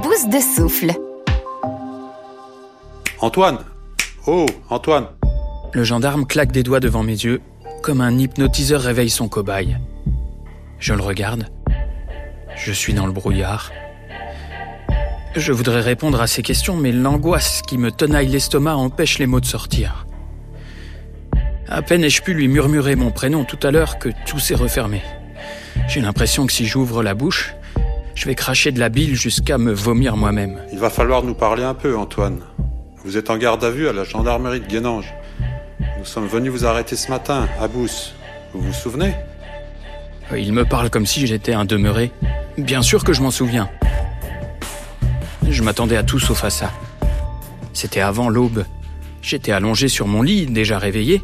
bouse de souffle. Antoine Oh, Antoine Le gendarme claque des doigts devant mes yeux, comme un hypnotiseur réveille son cobaye. Je le regarde. Je suis dans le brouillard. Je voudrais répondre à ces questions, mais l'angoisse qui me tenaille l'estomac empêche les mots de sortir. À peine ai-je pu lui murmurer mon prénom tout à l'heure que tout s'est refermé. J'ai l'impression que si j'ouvre la bouche, je vais cracher de la bile jusqu'à me vomir moi-même. Il va falloir nous parler un peu, Antoine. Vous êtes en garde à vue à la gendarmerie de Guénange. Nous sommes venus vous arrêter ce matin, à Bousse. Vous vous souvenez? Il me parle comme si j'étais un demeuré. Bien sûr que je m'en souviens. Je m'attendais à tout sauf à ça. C'était avant l'aube. J'étais allongé sur mon lit, déjà réveillé.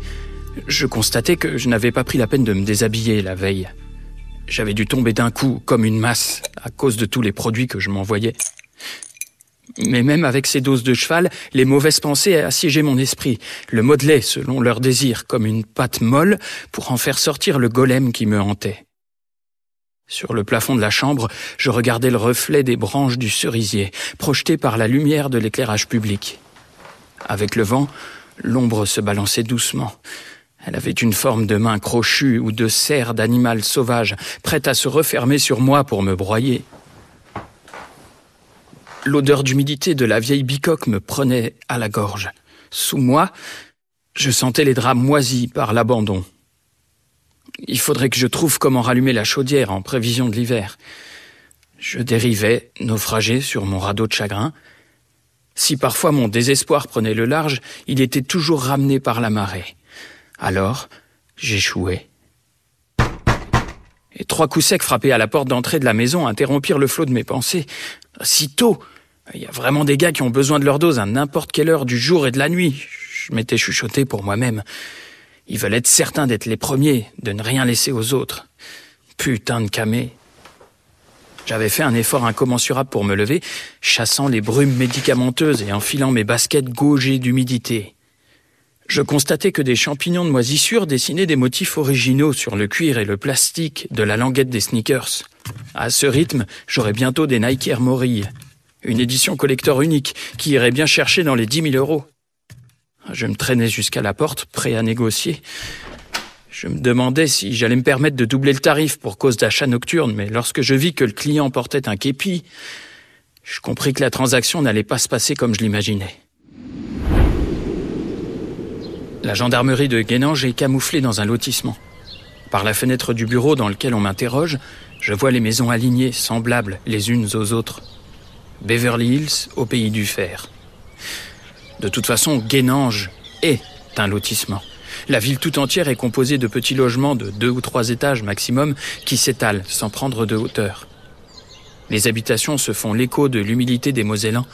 Je constatais que je n'avais pas pris la peine de me déshabiller la veille. J'avais dû tomber d'un coup, comme une masse, à cause de tous les produits que je m'envoyais. Mais même avec ces doses de cheval, les mauvaises pensées assiégeaient mon esprit, le modelaient selon leur désir, comme une pâte molle pour en faire sortir le golem qui me hantait. Sur le plafond de la chambre, je regardais le reflet des branches du cerisier, projeté par la lumière de l'éclairage public. Avec le vent, l'ombre se balançait doucement. Elle avait une forme de main crochue ou de serre d'animal sauvage, prête à se refermer sur moi pour me broyer. L'odeur d'humidité de la vieille bicoque me prenait à la gorge. Sous moi, je sentais les draps moisis par l'abandon. Il faudrait que je trouve comment rallumer la chaudière en prévision de l'hiver. Je dérivais, naufragé sur mon radeau de chagrin. Si parfois mon désespoir prenait le large, il était toujours ramené par la marée. Alors, j'échouais. Et trois coups secs frappés à la porte d'entrée de la maison interrompirent le flot de mes pensées. Si tôt Il y a vraiment des gars qui ont besoin de leur dose à n'importe quelle heure du jour et de la nuit. Je m'étais chuchoté pour moi-même. Ils veulent être certains d'être les premiers, de ne rien laisser aux autres. Putain de camé. J'avais fait un effort incommensurable pour me lever, chassant les brumes médicamenteuses et enfilant mes baskets gaugées d'humidité. Je constatais que des champignons de moisissure dessinaient des motifs originaux sur le cuir et le plastique de la languette des sneakers. À ce rythme, j'aurais bientôt des Nike Air Morille. Une édition collector unique qui irait bien chercher dans les dix mille euros. Je me traînais jusqu'à la porte, prêt à négocier. Je me demandais si j'allais me permettre de doubler le tarif pour cause d'achat nocturne, mais lorsque je vis que le client portait un képi, je compris que la transaction n'allait pas se passer comme je l'imaginais. La gendarmerie de Guénange est camouflée dans un lotissement. Par la fenêtre du bureau dans lequel on m'interroge, je vois les maisons alignées, semblables les unes aux autres. Beverly Hills au pays du fer. De toute façon, Guénange est un lotissement. La ville tout entière est composée de petits logements de deux ou trois étages maximum qui s'étalent sans prendre de hauteur. Les habitations se font l'écho de l'humilité des Mosellans,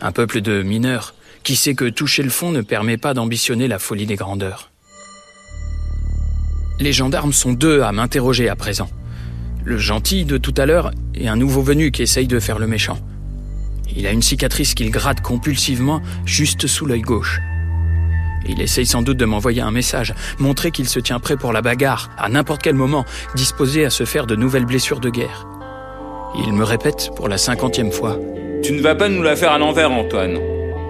un peuple de mineurs qui sait que toucher le fond ne permet pas d'ambitionner la folie des grandeurs. Les gendarmes sont deux à m'interroger à présent. Le gentil de tout à l'heure et un nouveau venu qui essaye de faire le méchant. Il a une cicatrice qu'il gratte compulsivement juste sous l'œil gauche. Il essaye sans doute de m'envoyer un message, montrer qu'il se tient prêt pour la bagarre, à n'importe quel moment, disposé à se faire de nouvelles blessures de guerre. Il me répète pour la cinquantième fois. Tu ne vas pas nous la faire à l'envers, Antoine.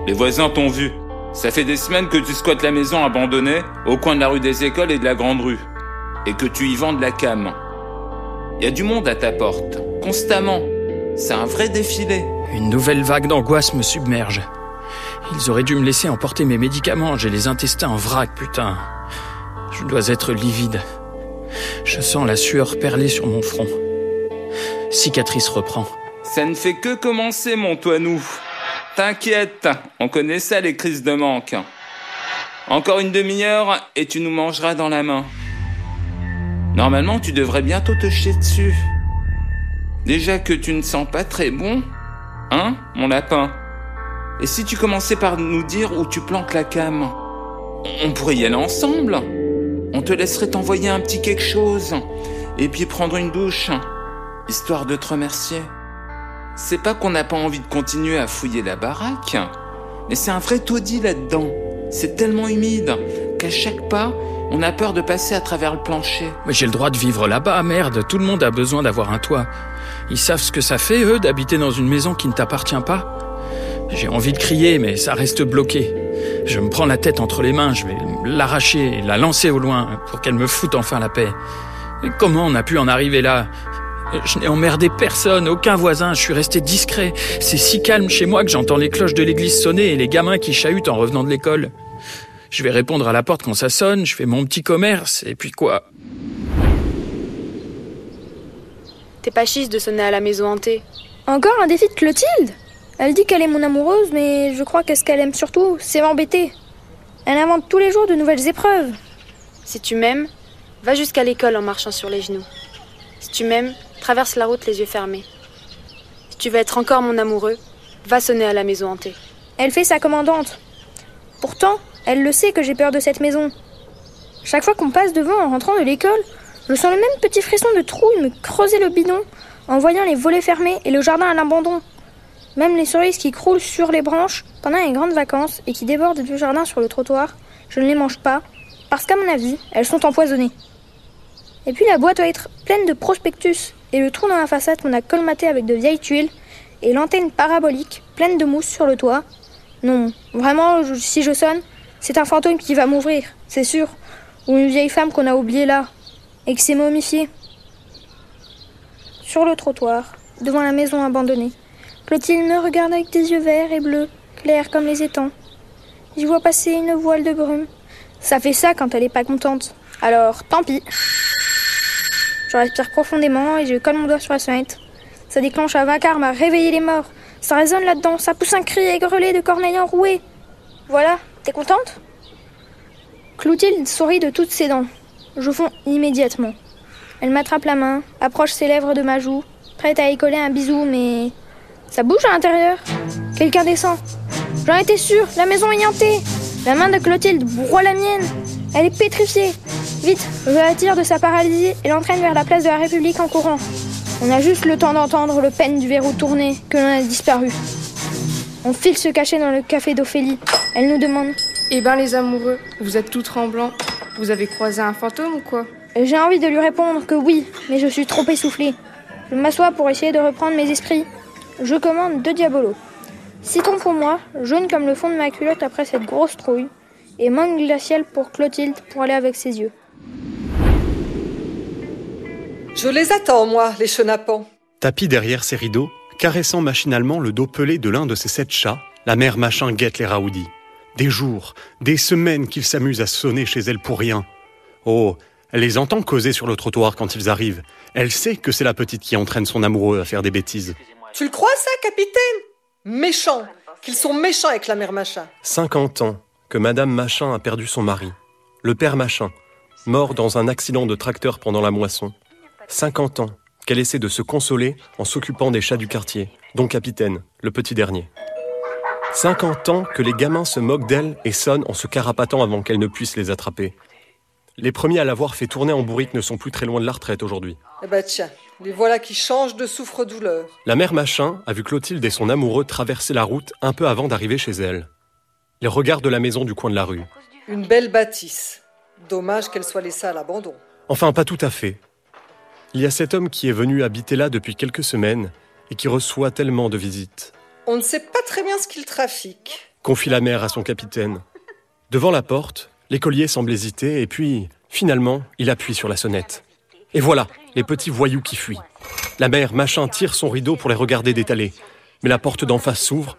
Les voisins t'ont vu. Ça fait des semaines que tu squattes la maison abandonnée au coin de la rue des écoles et de la grande rue. Et que tu y vends de la cam. Il y a du monde à ta porte, constamment. C'est un vrai défilé. Une nouvelle vague d'angoisse me submerge. Ils auraient dû me laisser emporter mes médicaments, j'ai les intestins en vrac, putain. Je dois être livide. Je sens la sueur perler sur mon front. Cicatrice reprend. Ça ne fait que commencer, mon Toinou. T'inquiète, on connaît ça, les crises de manque. Encore une demi-heure et tu nous mangeras dans la main. Normalement, tu devrais bientôt te chier dessus. Déjà que tu ne sens pas très bon, hein, mon lapin Et si tu commençais par nous dire où tu plantes la cam On pourrait y aller ensemble. On te laisserait t'envoyer un petit quelque chose. Et puis prendre une douche. Histoire de te remercier. C'est pas qu'on n'a pas envie de continuer à fouiller la baraque, mais c'est un vrai taudis là-dedans. C'est tellement humide qu'à chaque pas, on a peur de passer à travers le plancher. Mais j'ai le droit de vivre là-bas, merde. Tout le monde a besoin d'avoir un toit. Ils savent ce que ça fait, eux, d'habiter dans une maison qui ne t'appartient pas. J'ai envie de crier, mais ça reste bloqué. Je me prends la tête entre les mains, je vais l'arracher et la lancer au loin pour qu'elle me foute enfin la paix. Et comment on a pu en arriver là? Je n'ai emmerdé personne, aucun voisin, je suis resté discret. C'est si calme chez moi que j'entends les cloches de l'église sonner et les gamins qui chahutent en revenant de l'école. Je vais répondre à la porte quand ça sonne, je fais mon petit commerce, et puis quoi? T'es pas chiste de sonner à la maison hantée. Encore un défi de Clotilde? Elle dit qu'elle est mon amoureuse, mais je crois que ce qu'elle aime surtout, c'est m'embêter. Elle invente tous les jours de nouvelles épreuves. Si tu m'aimes, va jusqu'à l'école en marchant sur les genoux. Si tu m'aimes, traverse la route les yeux fermés. Si tu veux être encore mon amoureux, va sonner à la maison hantée. Elle fait sa commandante. Pourtant, elle le sait que j'ai peur de cette maison. Chaque fois qu'on passe devant en rentrant de l'école, je sens le même petit frisson de trouille me creuser le bidon en voyant les volets fermés et le jardin à l'abandon. Même les cerises qui croulent sur les branches pendant les grandes vacances et qui débordent du jardin sur le trottoir, je ne les mange pas, parce qu'à mon avis, elles sont empoisonnées. Et puis la boîte doit être pleine de prospectus, et le trou dans la façade qu'on a colmaté avec de vieilles tuiles, et l'antenne parabolique pleine de mousse sur le toit. Non, vraiment, si je sonne, c'est un fantôme qui va m'ouvrir, c'est sûr. Ou une vieille femme qu'on a oubliée là, et qui s'est momifiée. Sur le trottoir, devant la maison abandonnée, Clotilde me regarde avec des yeux verts et bleus, clairs comme les étangs. J'y vois passer une voile de brume. Ça fait ça quand elle est pas contente. Alors, tant pis. Je respire profondément et je colle mon doigt sur la sonnette. Ça déclenche un vacarme à réveiller les morts. Ça résonne là-dedans, ça pousse un cri aigrelé de corneille enroué. Voilà, T'es contente? Clotilde sourit de toutes ses dents. Je fonds immédiatement. Elle m'attrape la main, approche ses lèvres de ma joue, prête à y coller un bisou, mais. Ça bouge à l'intérieur Quelqu'un descend. J'en étais sûre, la maison est hantée La main de Clotilde broie la mienne Elle est pétrifiée Vite, je la tire de sa paralysie et l'entraîne vers la place de la République en courant. On a juste le temps d'entendre le peine du verrou tourner que l'on a disparu. On file se cacher dans le café d'Ophélie. Elle nous demande Eh ben, les amoureux, vous êtes tout tremblants. Vous avez croisé un fantôme ou quoi? J'ai envie de lui répondre que oui, mais je suis trop essoufflée. Je m'assois pour essayer de reprendre mes esprits. Je commande deux diabolos. Citron pour moi, jaune comme le fond de ma culotte après cette grosse trouille, et mangue glaciale pour Clotilde pour aller avec ses yeux. Je les attends, moi, les chenapans. Tapis derrière ses rideaux, Caressant machinalement le dos pelé de l'un de ses sept chats, la mère machin guette les raoudis. Des jours, des semaines qu'ils s'amusent à sonner chez elle pour rien. Oh, elle les entend causer sur le trottoir quand ils arrivent. Elle sait que c'est la petite qui entraîne son amoureux à faire des bêtises. Tu le crois ça, capitaine? Méchant Qu'ils sont méchants avec la mère machin. 50 ans que Madame Machin a perdu son mari. Le père Machin, mort dans un accident de tracteur pendant la moisson. 50 ans qu'elle essaie de se consoler en s'occupant des chats du quartier, dont Capitaine, le petit dernier. 50 ans que les gamins se moquent d'elle et sonnent en se carapatant avant qu'elle ne puisse les attraper. Les premiers à l'avoir fait tourner en bourrique ne sont plus très loin de la retraite aujourd'hui. Eh ben tiens, les voilà qui changent de souffre-douleur. La mère Machin a vu Clotilde et son amoureux traverser la route un peu avant d'arriver chez elle. Les regards de la maison du coin de la rue. Une belle bâtisse. Dommage qu'elle soit laissée à l'abandon. Enfin, pas tout à fait. Il y a cet homme qui est venu habiter là depuis quelques semaines et qui reçoit tellement de visites. On ne sait pas très bien ce qu'il trafique. Confie la mère à son capitaine. Devant la porte, l'écolier semble hésiter et puis, finalement, il appuie sur la sonnette. Et voilà, les petits voyous qui fuient. La mère, machin, tire son rideau pour les regarder détaler. Mais la porte d'en face s'ouvre.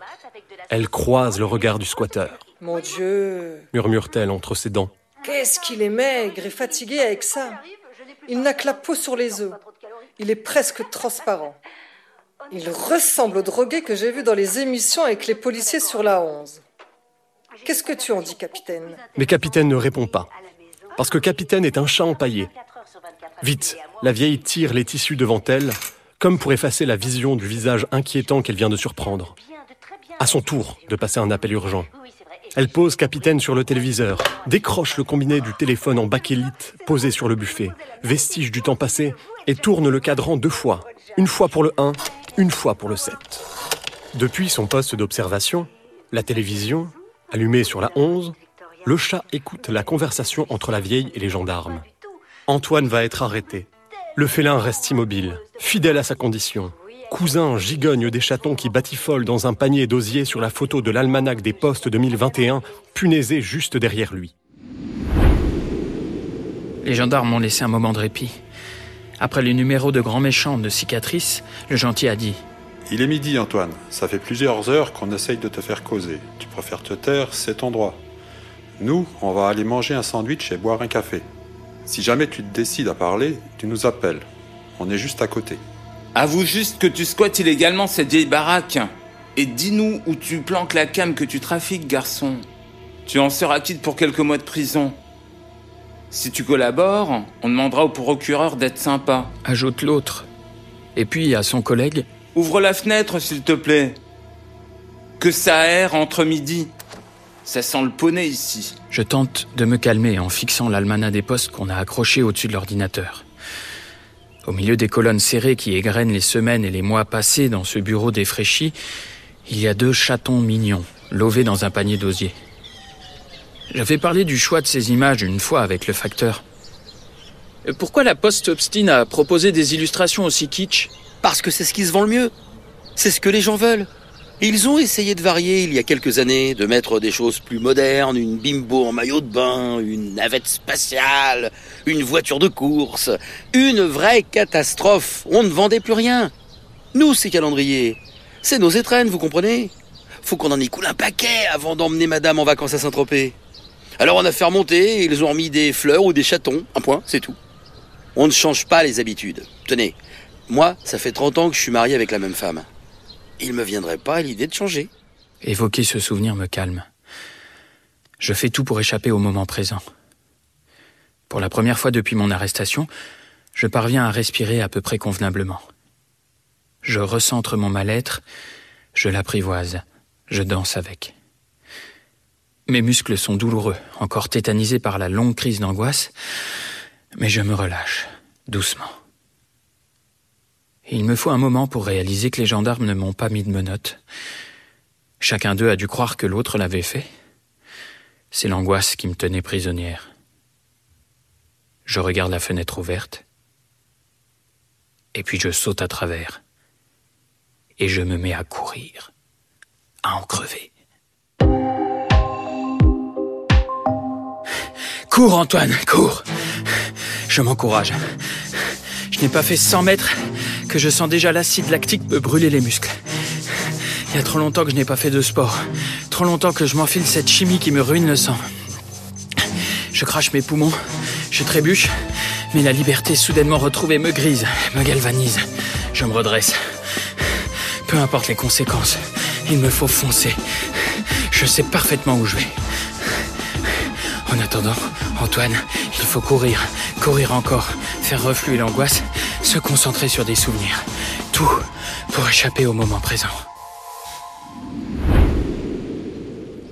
Elle croise le regard du squatteur. Mon Dieu murmure-t-elle entre ses dents. Qu'est-ce qu'il est maigre et fatigué avec ça il n'a que la peau sur les os. Il est presque transparent. Il ressemble au drogué que j'ai vu dans les émissions avec les policiers sur la 11. Qu'est-ce que tu en dis, capitaine? Mais capitaine ne répond pas. Parce que capitaine est un chat empaillé. Vite, la vieille tire les tissus devant elle, comme pour effacer la vision du visage inquiétant qu'elle vient de surprendre. À son tour de passer un appel urgent. Elle pose capitaine sur le téléviseur, décroche le combiné du téléphone en bakélite posé sur le buffet, vestige du temps passé, et tourne le cadran deux fois. Une fois pour le 1, une fois pour le 7. Depuis son poste d'observation, la télévision, allumée sur la 11, le chat écoute la conversation entre la vieille et les gendarmes. Antoine va être arrêté. Le félin reste immobile, fidèle à sa condition. Cousin gigogne des chatons qui batifolent dans un panier d'osier sur la photo de l'almanach des postes 2021, punaisé juste derrière lui. Les gendarmes m'ont laissé un moment de répit. Après le numéro de grand méchant de cicatrice, le gentil a dit Il est midi, Antoine. Ça fait plusieurs heures qu'on essaye de te faire causer. Tu préfères te taire, c'est ton droit. Nous, on va aller manger un sandwich et boire un café. Si jamais tu te décides à parler, tu nous appelles. On est juste à côté. Avoue juste que tu squattes illégalement cette vieille baraque. Et dis-nous où tu planques la cam que tu trafiques, garçon. Tu en seras quitte pour quelques mois de prison. Si tu collabores, on demandera au procureur d'être sympa. Ajoute l'autre. Et puis à son collègue Ouvre la fenêtre, s'il te plaît. Que ça aère entre midi. Ça sent le poney ici. Je tente de me calmer en fixant l'almanach des postes qu'on a accroché au-dessus de l'ordinateur. Au milieu des colonnes serrées qui égrènent les semaines et les mois passés dans ce bureau défraîchi, il y a deux chatons mignons, lovés dans un panier d'osier. J'avais parlé du choix de ces images une fois avec le facteur. Pourquoi la Poste obstine à proposer des illustrations aussi kitsch? Parce que c'est ce qui se vend le mieux. C'est ce que les gens veulent. Ils ont essayé de varier il y a quelques années, de mettre des choses plus modernes, une bimbo en maillot de bain, une navette spatiale, une voiture de course. Une vraie catastrophe. On ne vendait plus rien. Nous, ces calendriers, c'est nos étrennes, vous comprenez? Faut qu'on en y coule un paquet avant d'emmener madame en vacances à Saint-Tropez. Alors on a fait remonter, ils ont remis des fleurs ou des chatons, un point, c'est tout. On ne change pas les habitudes. Tenez, moi, ça fait 30 ans que je suis marié avec la même femme il me viendrait pas l'idée de changer. Évoquer ce souvenir me calme. Je fais tout pour échapper au moment présent. Pour la première fois depuis mon arrestation, je parviens à respirer à peu près convenablement. Je recentre mon mal-être, je l'apprivoise, je danse avec. Mes muscles sont douloureux, encore tétanisés par la longue crise d'angoisse, mais je me relâche, doucement. Il me faut un moment pour réaliser que les gendarmes ne m'ont pas mis de menottes. Chacun d'eux a dû croire que l'autre l'avait fait. C'est l'angoisse qui me tenait prisonnière. Je regarde la fenêtre ouverte, et puis je saute à travers, et je me mets à courir, à en crever. Cours, Antoine, cours. Je m'encourage. Je n'ai pas fait 100 mètres que je sens déjà l'acide lactique me brûler les muscles. Il y a trop longtemps que je n'ai pas fait de sport. Trop longtemps que je m'enfile cette chimie qui me ruine le sang. Je crache mes poumons, je trébuche, mais la liberté soudainement retrouvée me grise, me galvanise. Je me redresse. Peu importe les conséquences, il me faut foncer. Je sais parfaitement où je vais. En attendant, Antoine, faut courir, courir encore, faire refluer l'angoisse se concentrer sur des souvenirs. Tout pour échapper au moment présent.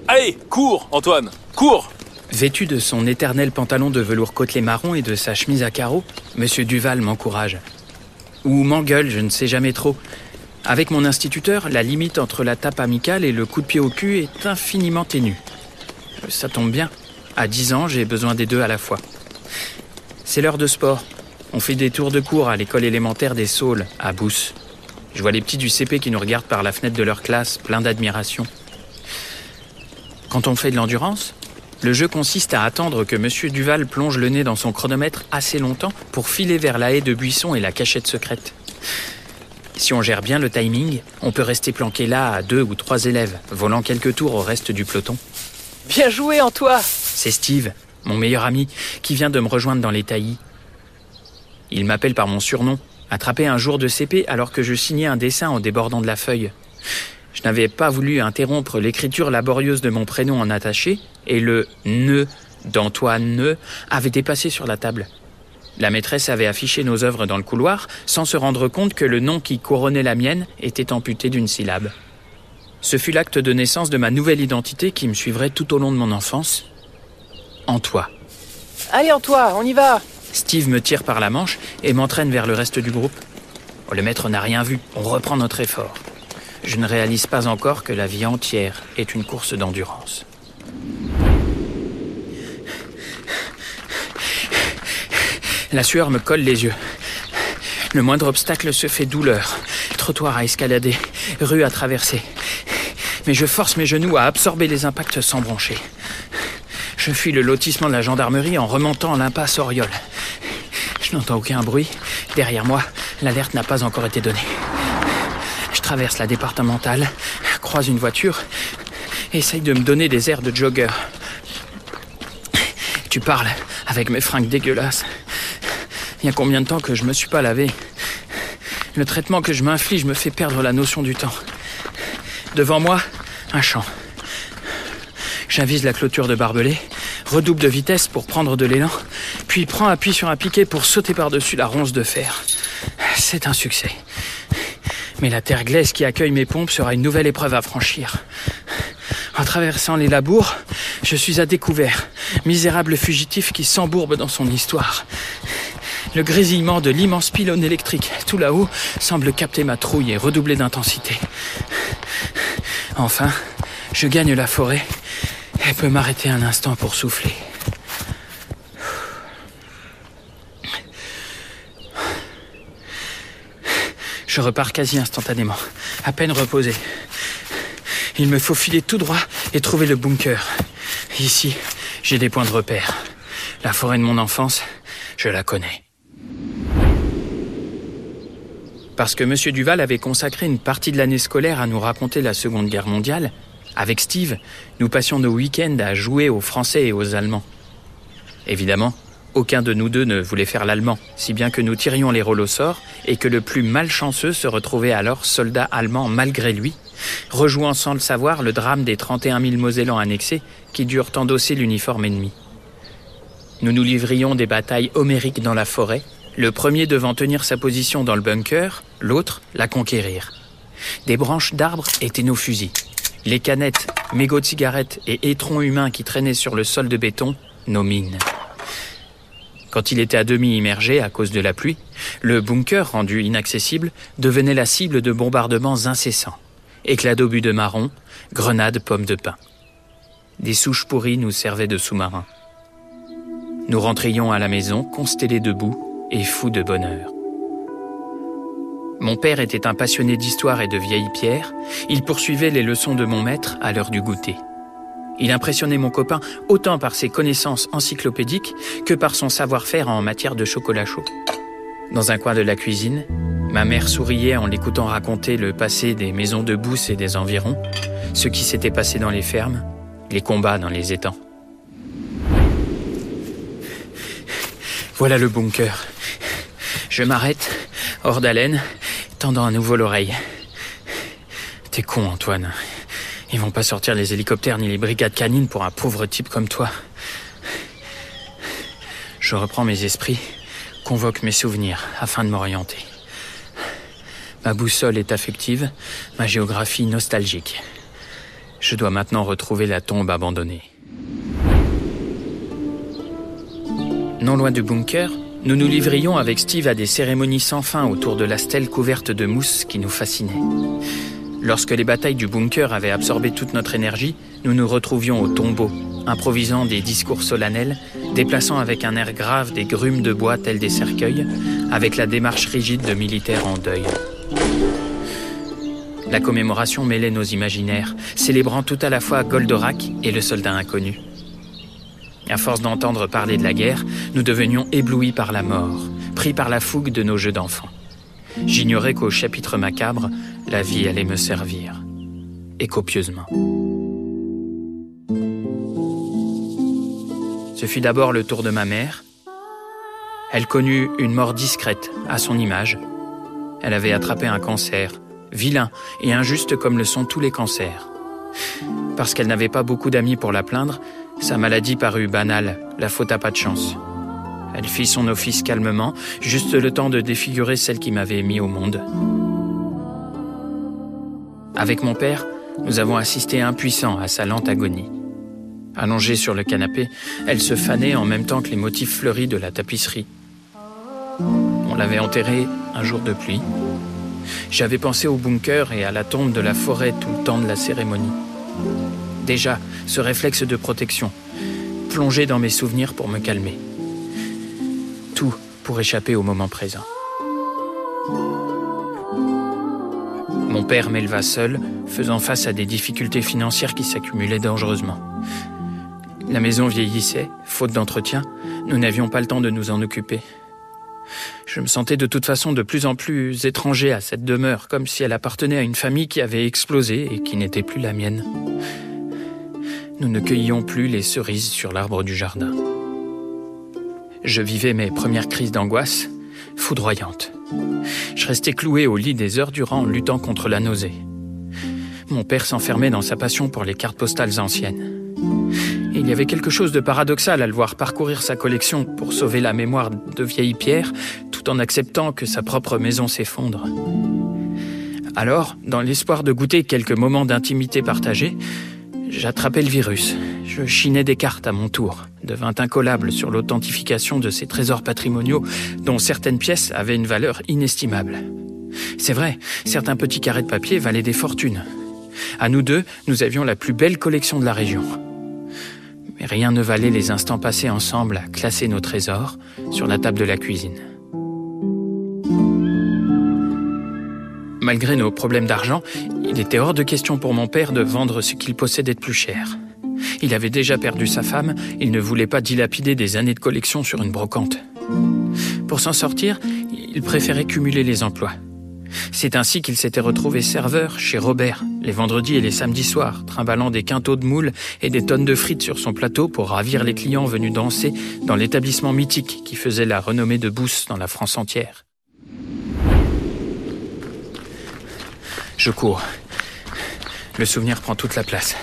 Allez, cours, Antoine, cours Vêtu de son éternel pantalon de velours côtelé marron et de sa chemise à carreaux, Monsieur Duval m'encourage. Ou m'engueule, je ne sais jamais trop. Avec mon instituteur, la limite entre la tape amicale et le coup de pied au cul est infiniment ténue. Ça tombe bien. À 10 ans, j'ai besoin des deux à la fois. C'est l'heure de sport. On fait des tours de cours à l'école élémentaire des Saules, à Bousse. Je vois les petits du CP qui nous regardent par la fenêtre de leur classe, plein d'admiration. Quand on fait de l'endurance, le jeu consiste à attendre que Monsieur Duval plonge le nez dans son chronomètre assez longtemps pour filer vers la haie de buisson et la cachette secrète. Si on gère bien le timing, on peut rester planqué là à deux ou trois élèves, volant quelques tours au reste du peloton. Bien joué en toi C'est Steve, mon meilleur ami, qui vient de me rejoindre dans les taillis. Il m'appelle par mon surnom, attrapé un jour de CP alors que je signais un dessin en débordant de la feuille. Je n'avais pas voulu interrompre l'écriture laborieuse de mon prénom en attaché, et le ne d'Antoine Ne avait dépassé sur la table. La maîtresse avait affiché nos œuvres dans le couloir sans se rendre compte que le nom qui couronnait la mienne était amputé d'une syllabe. Ce fut l'acte de naissance de ma nouvelle identité qui me suivrait tout au long de mon enfance. En toi. Allez en toi, on y va Steve me tire par la manche et m'entraîne vers le reste du groupe. Oh, le maître n'a rien vu, on reprend notre effort. Je ne réalise pas encore que la vie entière est une course d'endurance. La sueur me colle les yeux. Le moindre obstacle se fait douleur. Trottoir à escalader, rue à traverser. Mais je force mes genoux à absorber les impacts sans broncher. Je fuis le lotissement de la gendarmerie en remontant l'impasse Oriole. Je n'entends aucun bruit. Derrière moi, l'alerte n'a pas encore été donnée. Je traverse la départementale, croise une voiture, essaye de me donner des airs de jogger. Tu parles avec mes fringues dégueulasses. Il y a combien de temps que je me suis pas lavé? Le traitement que je m'inflige me fait perdre la notion du temps. Devant moi, un champ. J'avise la clôture de barbelé, redouble de vitesse pour prendre de l'élan, puis prends appui sur un piquet pour sauter par-dessus la ronce de fer. C'est un succès. Mais la terre glaise qui accueille mes pompes sera une nouvelle épreuve à franchir. En traversant les labours, je suis à découvert, misérable fugitif qui s'embourbe dans son histoire. Le grésillement de l'immense pylône électrique tout là-haut semble capter ma trouille et redoubler d'intensité. Enfin, je gagne la forêt et peux m'arrêter un instant pour souffler. Je repars quasi instantanément, à peine reposé. Il me faut filer tout droit et trouver le bunker. Ici, j'ai des points de repère. La forêt de mon enfance, je la connais. Parce que M. Duval avait consacré une partie de l'année scolaire à nous raconter la Seconde Guerre mondiale, avec Steve, nous passions nos week-ends à jouer aux Français et aux Allemands. Évidemment, aucun de nous deux ne voulait faire l'allemand, si bien que nous tirions les rôles au sort et que le plus malchanceux se retrouvait alors soldat allemand malgré lui, rejouant sans le savoir le drame des 31 000 Mosellans annexés qui durent endosser l'uniforme ennemi. Nous nous livrions des batailles homériques dans la forêt, le premier devant tenir sa position dans le bunker, l'autre la conquérir. Des branches d'arbres étaient nos fusils. Les canettes, mégots de cigarettes et étrons humains qui traînaient sur le sol de béton, nos mines. Quand il était à demi immergé à cause de la pluie, le bunker, rendu inaccessible, devenait la cible de bombardements incessants. Éclats d'obus de marron, grenades, pommes de pin. Des souches pourries nous servaient de sous-marins. Nous rentrions à la maison, constellés debout et fous de bonheur. Mon père était un passionné d'histoire et de vieilles pierres. Il poursuivait les leçons de mon maître à l'heure du goûter. Il impressionnait mon copain autant par ses connaissances encyclopédiques que par son savoir-faire en matière de chocolat chaud. Dans un coin de la cuisine, ma mère souriait en l'écoutant raconter le passé des maisons de Bousse et des environs, ce qui s'était passé dans les fermes, les combats dans les étangs. Voilà le bunker. Je m'arrête, hors d'haleine, tendant à nouveau l'oreille. T'es con, Antoine. Ils vont pas sortir les hélicoptères ni les brigades canines pour un pauvre type comme toi. Je reprends mes esprits, convoque mes souvenirs afin de m'orienter. Ma boussole est affective, ma géographie nostalgique. Je dois maintenant retrouver la tombe abandonnée. Non loin du bunker, nous nous livrions avec Steve à des cérémonies sans fin autour de la stèle couverte de mousse qui nous fascinait. Lorsque les batailles du bunker avaient absorbé toute notre énergie, nous nous retrouvions au tombeau, improvisant des discours solennels, déplaçant avec un air grave des grumes de bois tels des cercueils, avec la démarche rigide de militaires en deuil. La commémoration mêlait nos imaginaires, célébrant tout à la fois Goldorak et le soldat inconnu. À force d'entendre parler de la guerre, nous devenions éblouis par la mort, pris par la fougue de nos jeux d'enfants. J'ignorais qu'au chapitre macabre, la vie allait me servir, et copieusement. Ce fut d'abord le tour de ma mère. Elle connut une mort discrète, à son image. Elle avait attrapé un cancer, vilain et injuste comme le sont tous les cancers. Parce qu'elle n'avait pas beaucoup d'amis pour la plaindre, sa maladie parut banale, la faute à pas de chance. Elle fit son office calmement, juste le temps de défigurer celle qui m'avait mis au monde. Avec mon père, nous avons assisté impuissants à sa lente agonie. Allongée sur le canapé, elle se fanait en même temps que les motifs fleuris de la tapisserie. On l'avait enterrée un jour de pluie. J'avais pensé au bunker et à la tombe de la forêt tout le temps de la cérémonie. Déjà, ce réflexe de protection, plongé dans mes souvenirs pour me calmer. Tout pour échapper au moment présent. Mon père m'éleva seul, faisant face à des difficultés financières qui s'accumulaient dangereusement. La maison vieillissait, faute d'entretien, nous n'avions pas le temps de nous en occuper. Je me sentais de toute façon de plus en plus étranger à cette demeure, comme si elle appartenait à une famille qui avait explosé et qui n'était plus la mienne. Nous ne cueillions plus les cerises sur l'arbre du jardin. Je vivais mes premières crises d'angoisse, foudroyantes. Je restais cloué au lit des heures durant, luttant contre la nausée. Mon père s'enfermait dans sa passion pour les cartes postales anciennes. il y avait quelque chose de paradoxal à le voir parcourir sa collection pour sauver la mémoire de vieilles pierres, tout en acceptant que sa propre maison s'effondre. Alors, dans l'espoir de goûter quelques moments d'intimité partagée, j'attrapais le virus. Je chinais des cartes à mon tour, devint incollable sur l'authentification de ces trésors patrimoniaux dont certaines pièces avaient une valeur inestimable. C'est vrai, certains petits carrés de papier valaient des fortunes. À nous deux, nous avions la plus belle collection de la région. Mais rien ne valait les instants passés ensemble à classer nos trésors sur la table de la cuisine. Malgré nos problèmes d'argent, il était hors de question pour mon père de vendre ce qu'il possédait de plus cher. Il avait déjà perdu sa femme, il ne voulait pas dilapider des années de collection sur une brocante. Pour s'en sortir, il préférait cumuler les emplois. C'est ainsi qu'il s'était retrouvé serveur chez Robert, les vendredis et les samedis soirs, trimballant des quintaux de moules et des tonnes de frites sur son plateau pour ravir les clients venus danser dans l'établissement mythique qui faisait la renommée de Bousse dans la France entière. Je cours. Le souvenir prend toute la place.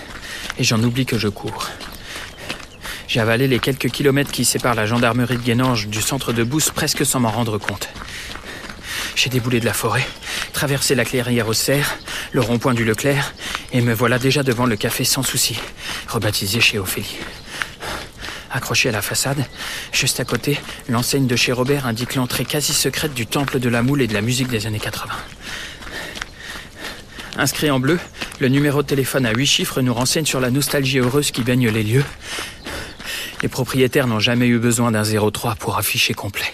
Et j'en oublie que je cours. J'ai avalé les quelques kilomètres qui séparent la gendarmerie de Guénange du centre de Bousse presque sans m'en rendre compte. J'ai déboulé de la forêt, traversé la clairière au cerf, le rond-point du Leclerc, et me voilà déjà devant le café sans souci, rebaptisé chez Ophélie. Accroché à la façade, juste à côté, l'enseigne de chez Robert indique l'entrée quasi secrète du temple de la moule et de la musique des années 80. Inscrit en bleu, le numéro de téléphone à huit chiffres nous renseigne sur la nostalgie heureuse qui baigne les lieux. Les propriétaires n'ont jamais eu besoin d'un 03 pour afficher complet.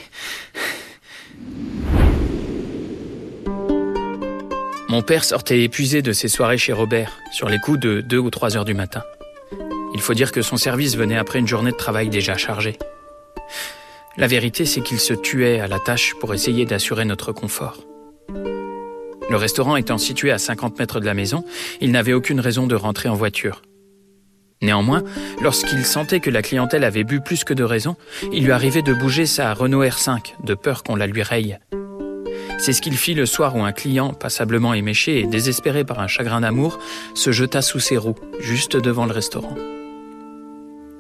Mon père sortait épuisé de ses soirées chez Robert, sur les coups de 2 ou 3 heures du matin. Il faut dire que son service venait après une journée de travail déjà chargée. La vérité, c'est qu'il se tuait à la tâche pour essayer d'assurer notre confort. Le restaurant étant situé à 50 mètres de la maison, il n'avait aucune raison de rentrer en voiture. Néanmoins, lorsqu'il sentait que la clientèle avait bu plus que de raison, il lui arrivait de bouger sa Renault R5, de peur qu'on la lui raye. C'est ce qu'il fit le soir où un client, passablement éméché et désespéré par un chagrin d'amour, se jeta sous ses roues, juste devant le restaurant.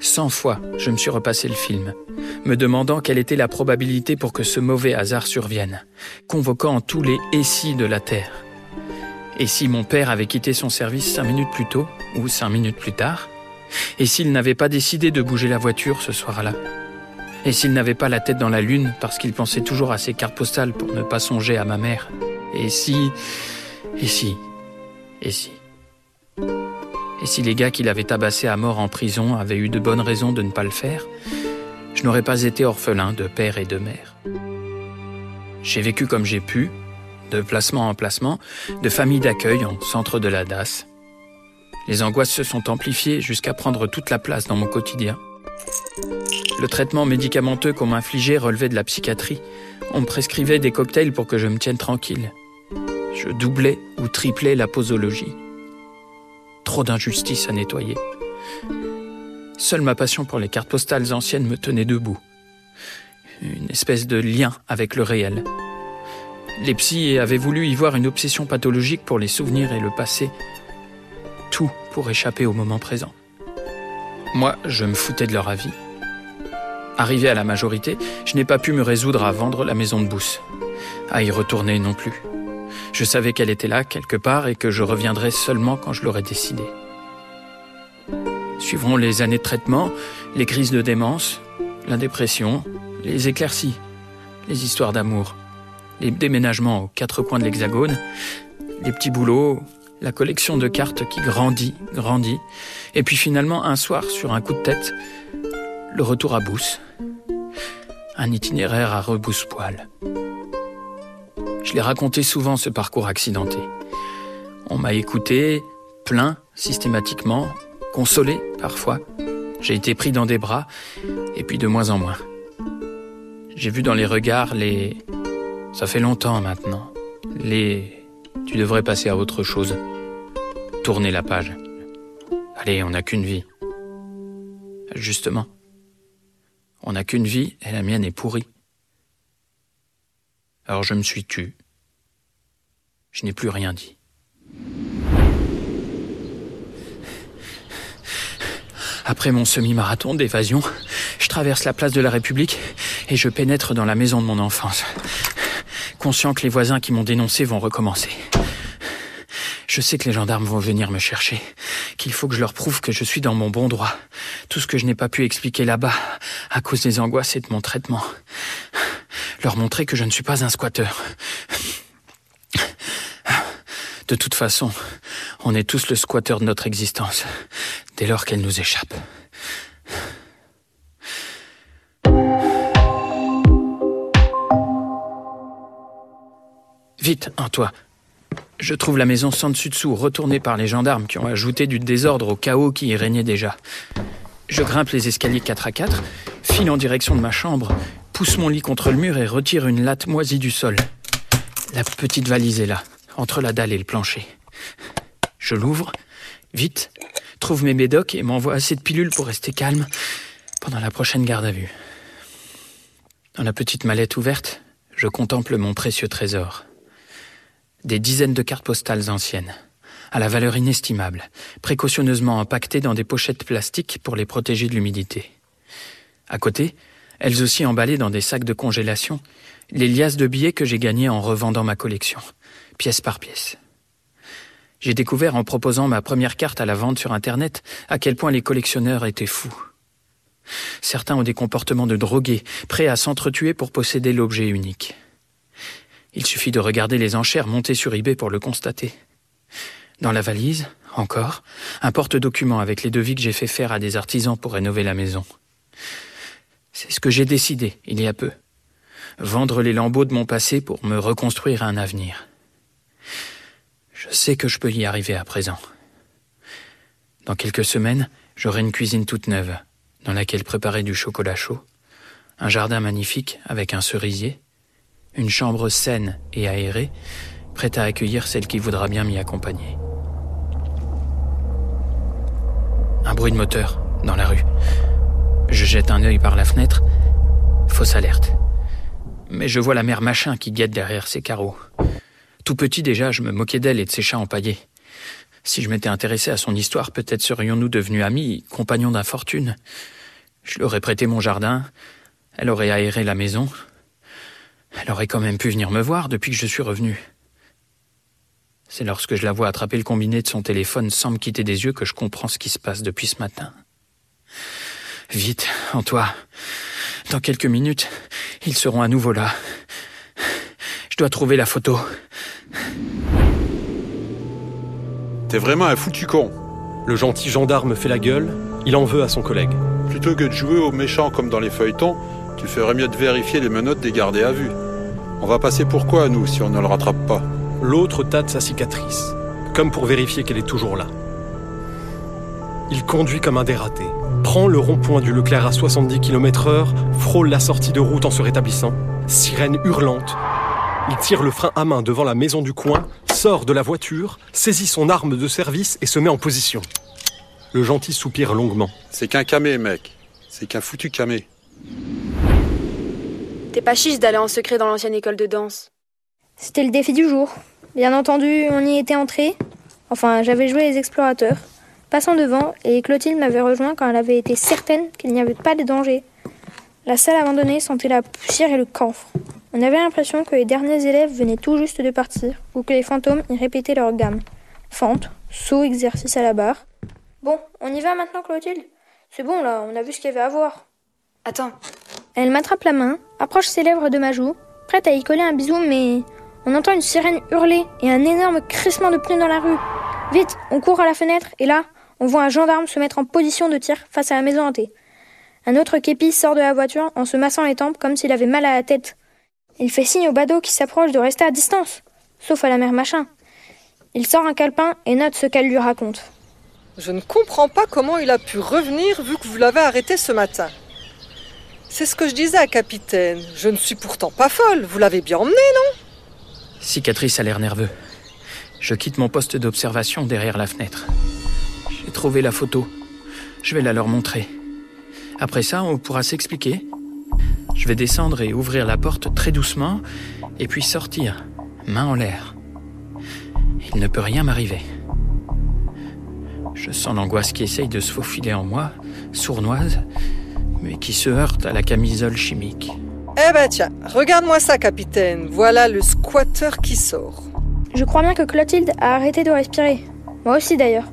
Cent fois, je me suis repassé le film, me demandant quelle était la probabilité pour que ce mauvais hasard survienne, convoquant tous les et si de la Terre. Et si mon père avait quitté son service cinq minutes plus tôt, ou cinq minutes plus tard? Et s'il n'avait pas décidé de bouger la voiture ce soir-là? Et s'il n'avait pas la tête dans la lune parce qu'il pensait toujours à ses cartes postales pour ne pas songer à ma mère? Et si... Et si... Et si... Et si les gars qui l'avaient tabassé à mort en prison avaient eu de bonnes raisons de ne pas le faire, je n'aurais pas été orphelin de père et de mère. J'ai vécu comme j'ai pu, de placement en placement, de famille d'accueil en centre de la DAS. Les angoisses se sont amplifiées jusqu'à prendre toute la place dans mon quotidien. Le traitement médicamenteux qu'on m'infligeait relevait de la psychiatrie. On me prescrivait des cocktails pour que je me tienne tranquille. Je doublais ou triplais la posologie trop d'injustice à nettoyer. Seule ma passion pour les cartes postales anciennes me tenait debout. Une espèce de lien avec le réel. Les psys avaient voulu y voir une obsession pathologique pour les souvenirs et le passé. Tout pour échapper au moment présent. Moi, je me foutais de leur avis. Arrivé à la majorité, je n'ai pas pu me résoudre à vendre la maison de Bousse. À y retourner non plus. Je savais qu'elle était là, quelque part, et que je reviendrais seulement quand je l'aurais décidé. Suivront les années de traitement, les crises de démence, la dépression, les éclaircies, les histoires d'amour, les déménagements aux quatre coins de l'hexagone, les petits boulots, la collection de cartes qui grandit, grandit, et puis finalement un soir, sur un coup de tête, le retour à Bousse. Un itinéraire à rebousse-poil. Je l'ai raconté souvent ce parcours accidenté. On m'a écouté, plaint systématiquement, consolé parfois. J'ai été pris dans des bras, et puis de moins en moins. J'ai vu dans les regards les... Ça fait longtemps maintenant. Les... Tu devrais passer à autre chose. Tourner la page. Allez, on n'a qu'une vie. Justement. On n'a qu'une vie et la mienne est pourrie. Alors je me suis tu. Je n'ai plus rien dit. Après mon semi-marathon d'évasion, je traverse la place de la République et je pénètre dans la maison de mon enfance. Conscient que les voisins qui m'ont dénoncé vont recommencer. Je sais que les gendarmes vont venir me chercher, qu'il faut que je leur prouve que je suis dans mon bon droit. Tout ce que je n'ai pas pu expliquer là-bas, à cause des angoisses et de mon traitement. Leur montrer que je ne suis pas un squatteur. De toute façon, on est tous le squatteur de notre existence, dès lors qu'elle nous échappe. Vite, en toi. Je trouve la maison sans dessus-dessous, retournée par les gendarmes qui ont ajouté du désordre au chaos qui y régnait déjà. Je grimpe les escaliers 4 à 4, file en direction de ma chambre, pousse mon lit contre le mur et retire une latte moisie du sol. La petite valise est là entre la dalle et le plancher. Je l'ouvre, vite, trouve mes médocs et m'envoie assez de pilules pour rester calme pendant la prochaine garde à vue. Dans la petite mallette ouverte, je contemple mon précieux trésor. Des dizaines de cartes postales anciennes, à la valeur inestimable, précautionneusement empaquetées dans des pochettes plastiques pour les protéger de l'humidité. À côté, elles aussi emballées dans des sacs de congélation, les liasses de billets que j'ai gagnés en revendant ma collection, pièce par pièce. J'ai découvert en proposant ma première carte à la vente sur Internet à quel point les collectionneurs étaient fous. Certains ont des comportements de drogués, prêts à s'entretuer pour posséder l'objet unique. Il suffit de regarder les enchères montées sur eBay pour le constater. Dans la valise, encore, un porte-document avec les devis que j'ai fait faire à des artisans pour rénover la maison. C'est ce que j'ai décidé il y a peu. Vendre les lambeaux de mon passé pour me reconstruire un avenir. Je sais que je peux y arriver à présent. Dans quelques semaines, j'aurai une cuisine toute neuve, dans laquelle préparer du chocolat chaud, un jardin magnifique avec un cerisier, une chambre saine et aérée, prête à accueillir celle qui voudra bien m'y accompagner. Bruit de moteur dans la rue. Je jette un œil par la fenêtre. Fausse alerte. Mais je vois la mère Machin qui guette derrière ses carreaux. Tout petit déjà, je me moquais d'elle et de ses chats empaillés. Si je m'étais intéressé à son histoire, peut-être serions-nous devenus amis, compagnons d'infortune. Je lui aurais prêté mon jardin, elle aurait aéré la maison. Elle aurait quand même pu venir me voir depuis que je suis revenu. C'est lorsque je la vois attraper le combiné de son téléphone sans me quitter des yeux que je comprends ce qui se passe depuis ce matin. Vite, en toi. Dans quelques minutes, ils seront à nouveau là. Je dois trouver la photo. T'es vraiment un foutu con. Le gentil gendarme fait la gueule, il en veut à son collègue. Plutôt que de jouer aux méchants comme dans les feuilletons, tu ferais mieux de vérifier les menottes des gardés à vue. On va passer pour quoi, nous, si on ne le rattrape pas? L'autre tâte sa cicatrice, comme pour vérifier qu'elle est toujours là. Il conduit comme un dératé, prend le rond-point du Leclerc à 70 km/h, frôle la sortie de route en se rétablissant, sirène hurlante. Il tire le frein à main devant la maison du coin, sort de la voiture, saisit son arme de service et se met en position. Le gentil soupire longuement. C'est qu'un camé, mec. C'est qu'un foutu camé. T'es pas chiche d'aller en secret dans l'ancienne école de danse. C'était le défi du jour. Bien entendu, on y était entré. Enfin, j'avais joué les explorateurs, passant devant, et Clotilde m'avait rejoint quand elle avait été certaine qu'il n'y avait pas de danger. La salle abandonnée sentait la poussière et le camphre. On avait l'impression que les derniers élèves venaient tout juste de partir, ou que les fantômes y répétaient leur gamme. Fente, saut, exercice à la barre. Bon, on y va maintenant, Clotilde? C'est bon, là, on a vu ce qu'il y avait à voir. Attends. Elle m'attrape la main, approche ses lèvres de ma joue, prête à y coller un bisou, mais on entend une sirène hurler et un énorme crissement de pneus dans la rue. Vite, on court à la fenêtre et là, on voit un gendarme se mettre en position de tir face à la maison hantée. Un autre képi sort de la voiture en se massant les tempes comme s'il avait mal à la tête. Il fait signe au badaud qui s'approche de rester à distance, sauf à la mère machin. Il sort un calepin et note ce qu'elle lui raconte. Je ne comprends pas comment il a pu revenir vu que vous l'avez arrêté ce matin. C'est ce que je disais capitaine. Je ne suis pourtant pas folle. Vous l'avez bien emmené, non? Cicatrice a l'air nerveux. Je quitte mon poste d'observation derrière la fenêtre. J'ai trouvé la photo. Je vais la leur montrer. Après ça, on pourra s'expliquer. Je vais descendre et ouvrir la porte très doucement, et puis sortir, main en l'air. Il ne peut rien m'arriver. Je sens l'angoisse qui essaye de se faufiler en moi, sournoise, mais qui se heurte à la camisole chimique. Eh ben tiens, regarde-moi ça, capitaine. Voilà le squatter qui sort. Je crois bien que Clotilde a arrêté de respirer. Moi aussi d'ailleurs.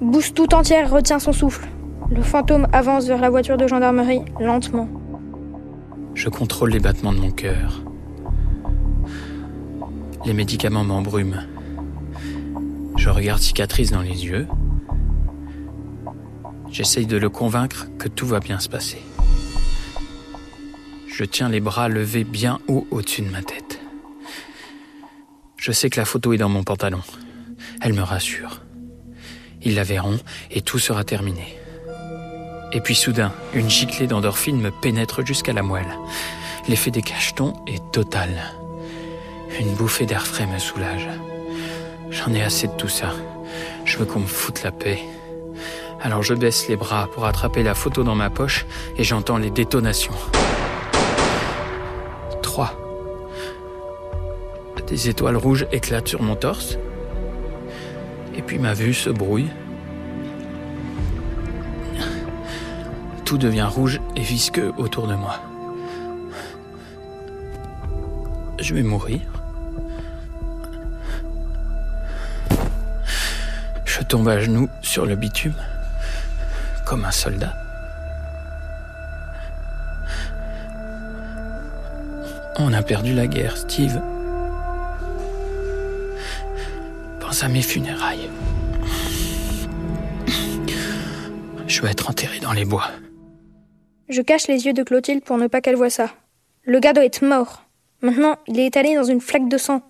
Bouche tout entière retient son souffle. Le fantôme avance vers la voiture de gendarmerie, lentement. Je contrôle les battements de mon cœur. Les médicaments m'embrument. Je regarde Cicatrice dans les yeux. J'essaye de le convaincre que tout va bien se passer. Je tiens les bras levés bien haut au-dessus de ma tête. Je sais que la photo est dans mon pantalon. Elle me rassure. Ils la verront et tout sera terminé. Et puis soudain, une giclée d'endorphine me pénètre jusqu'à la moelle. L'effet des cachetons est total. Une bouffée d'air frais me soulage. J'en ai assez de tout ça. Je veux qu'on me foute la paix. Alors je baisse les bras pour attraper la photo dans ma poche et j'entends les détonations. Des étoiles rouges éclatent sur mon torse. Et puis ma vue se brouille. Tout devient rouge et visqueux autour de moi. Je vais mourir. Je tombe à genoux sur le bitume, comme un soldat. On a perdu la guerre, Steve. À mes funérailles. Je vais être enterré dans les bois. Je cache les yeux de Clotilde pour ne pas qu'elle voie ça. Le gars doit être mort. Maintenant, il est étalé dans une flaque de sang.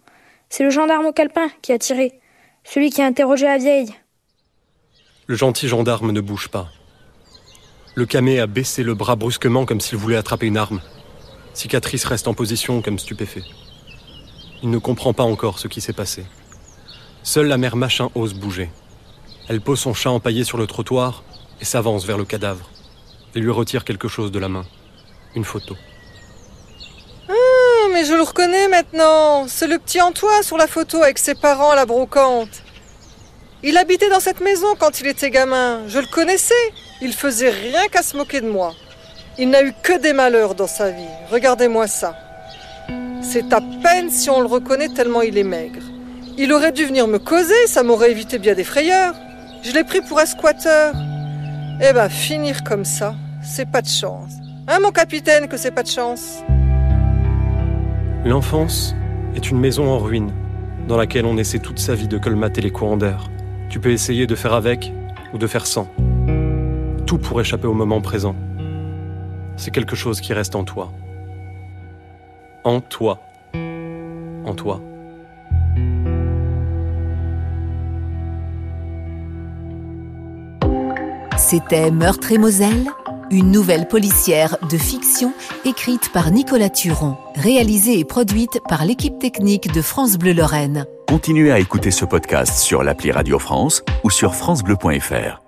C'est le gendarme au calepin qui a tiré. Celui qui a interrogé la vieille. Le gentil gendarme ne bouge pas. Le camé a baissé le bras brusquement comme s'il voulait attraper une arme. Cicatrice reste en position comme stupéfait. Il ne comprend pas encore ce qui s'est passé. Seule la mère Machin ose bouger. Elle pose son chat empaillé sur le trottoir et s'avance vers le cadavre et lui retire quelque chose de la main. Une photo. Ah, mais je le reconnais maintenant. C'est le petit Antoine sur la photo avec ses parents à la brocante. Il habitait dans cette maison quand il était gamin. Je le connaissais. Il faisait rien qu'à se moquer de moi. Il n'a eu que des malheurs dans sa vie. Regardez-moi ça. C'est à peine si on le reconnaît tellement il est maigre. Il aurait dû venir me causer, ça m'aurait évité bien des frayeurs. Je l'ai pris pour un. Eh ben, finir comme ça, c'est pas de chance. Hein, mon capitaine, que c'est pas de chance? L'enfance est une maison en ruine, dans laquelle on essaie toute sa vie de colmater les courants d'air. Tu peux essayer de faire avec ou de faire sans. Tout pour échapper au moment présent. C'est quelque chose qui reste en toi. En toi. En toi. C'était Meurtre et Moselle, une nouvelle policière de fiction écrite par Nicolas Turon, réalisée et produite par l'équipe technique de France Bleu Lorraine. Continuez à écouter ce podcast sur l'appli Radio France ou sur francebleu.fr.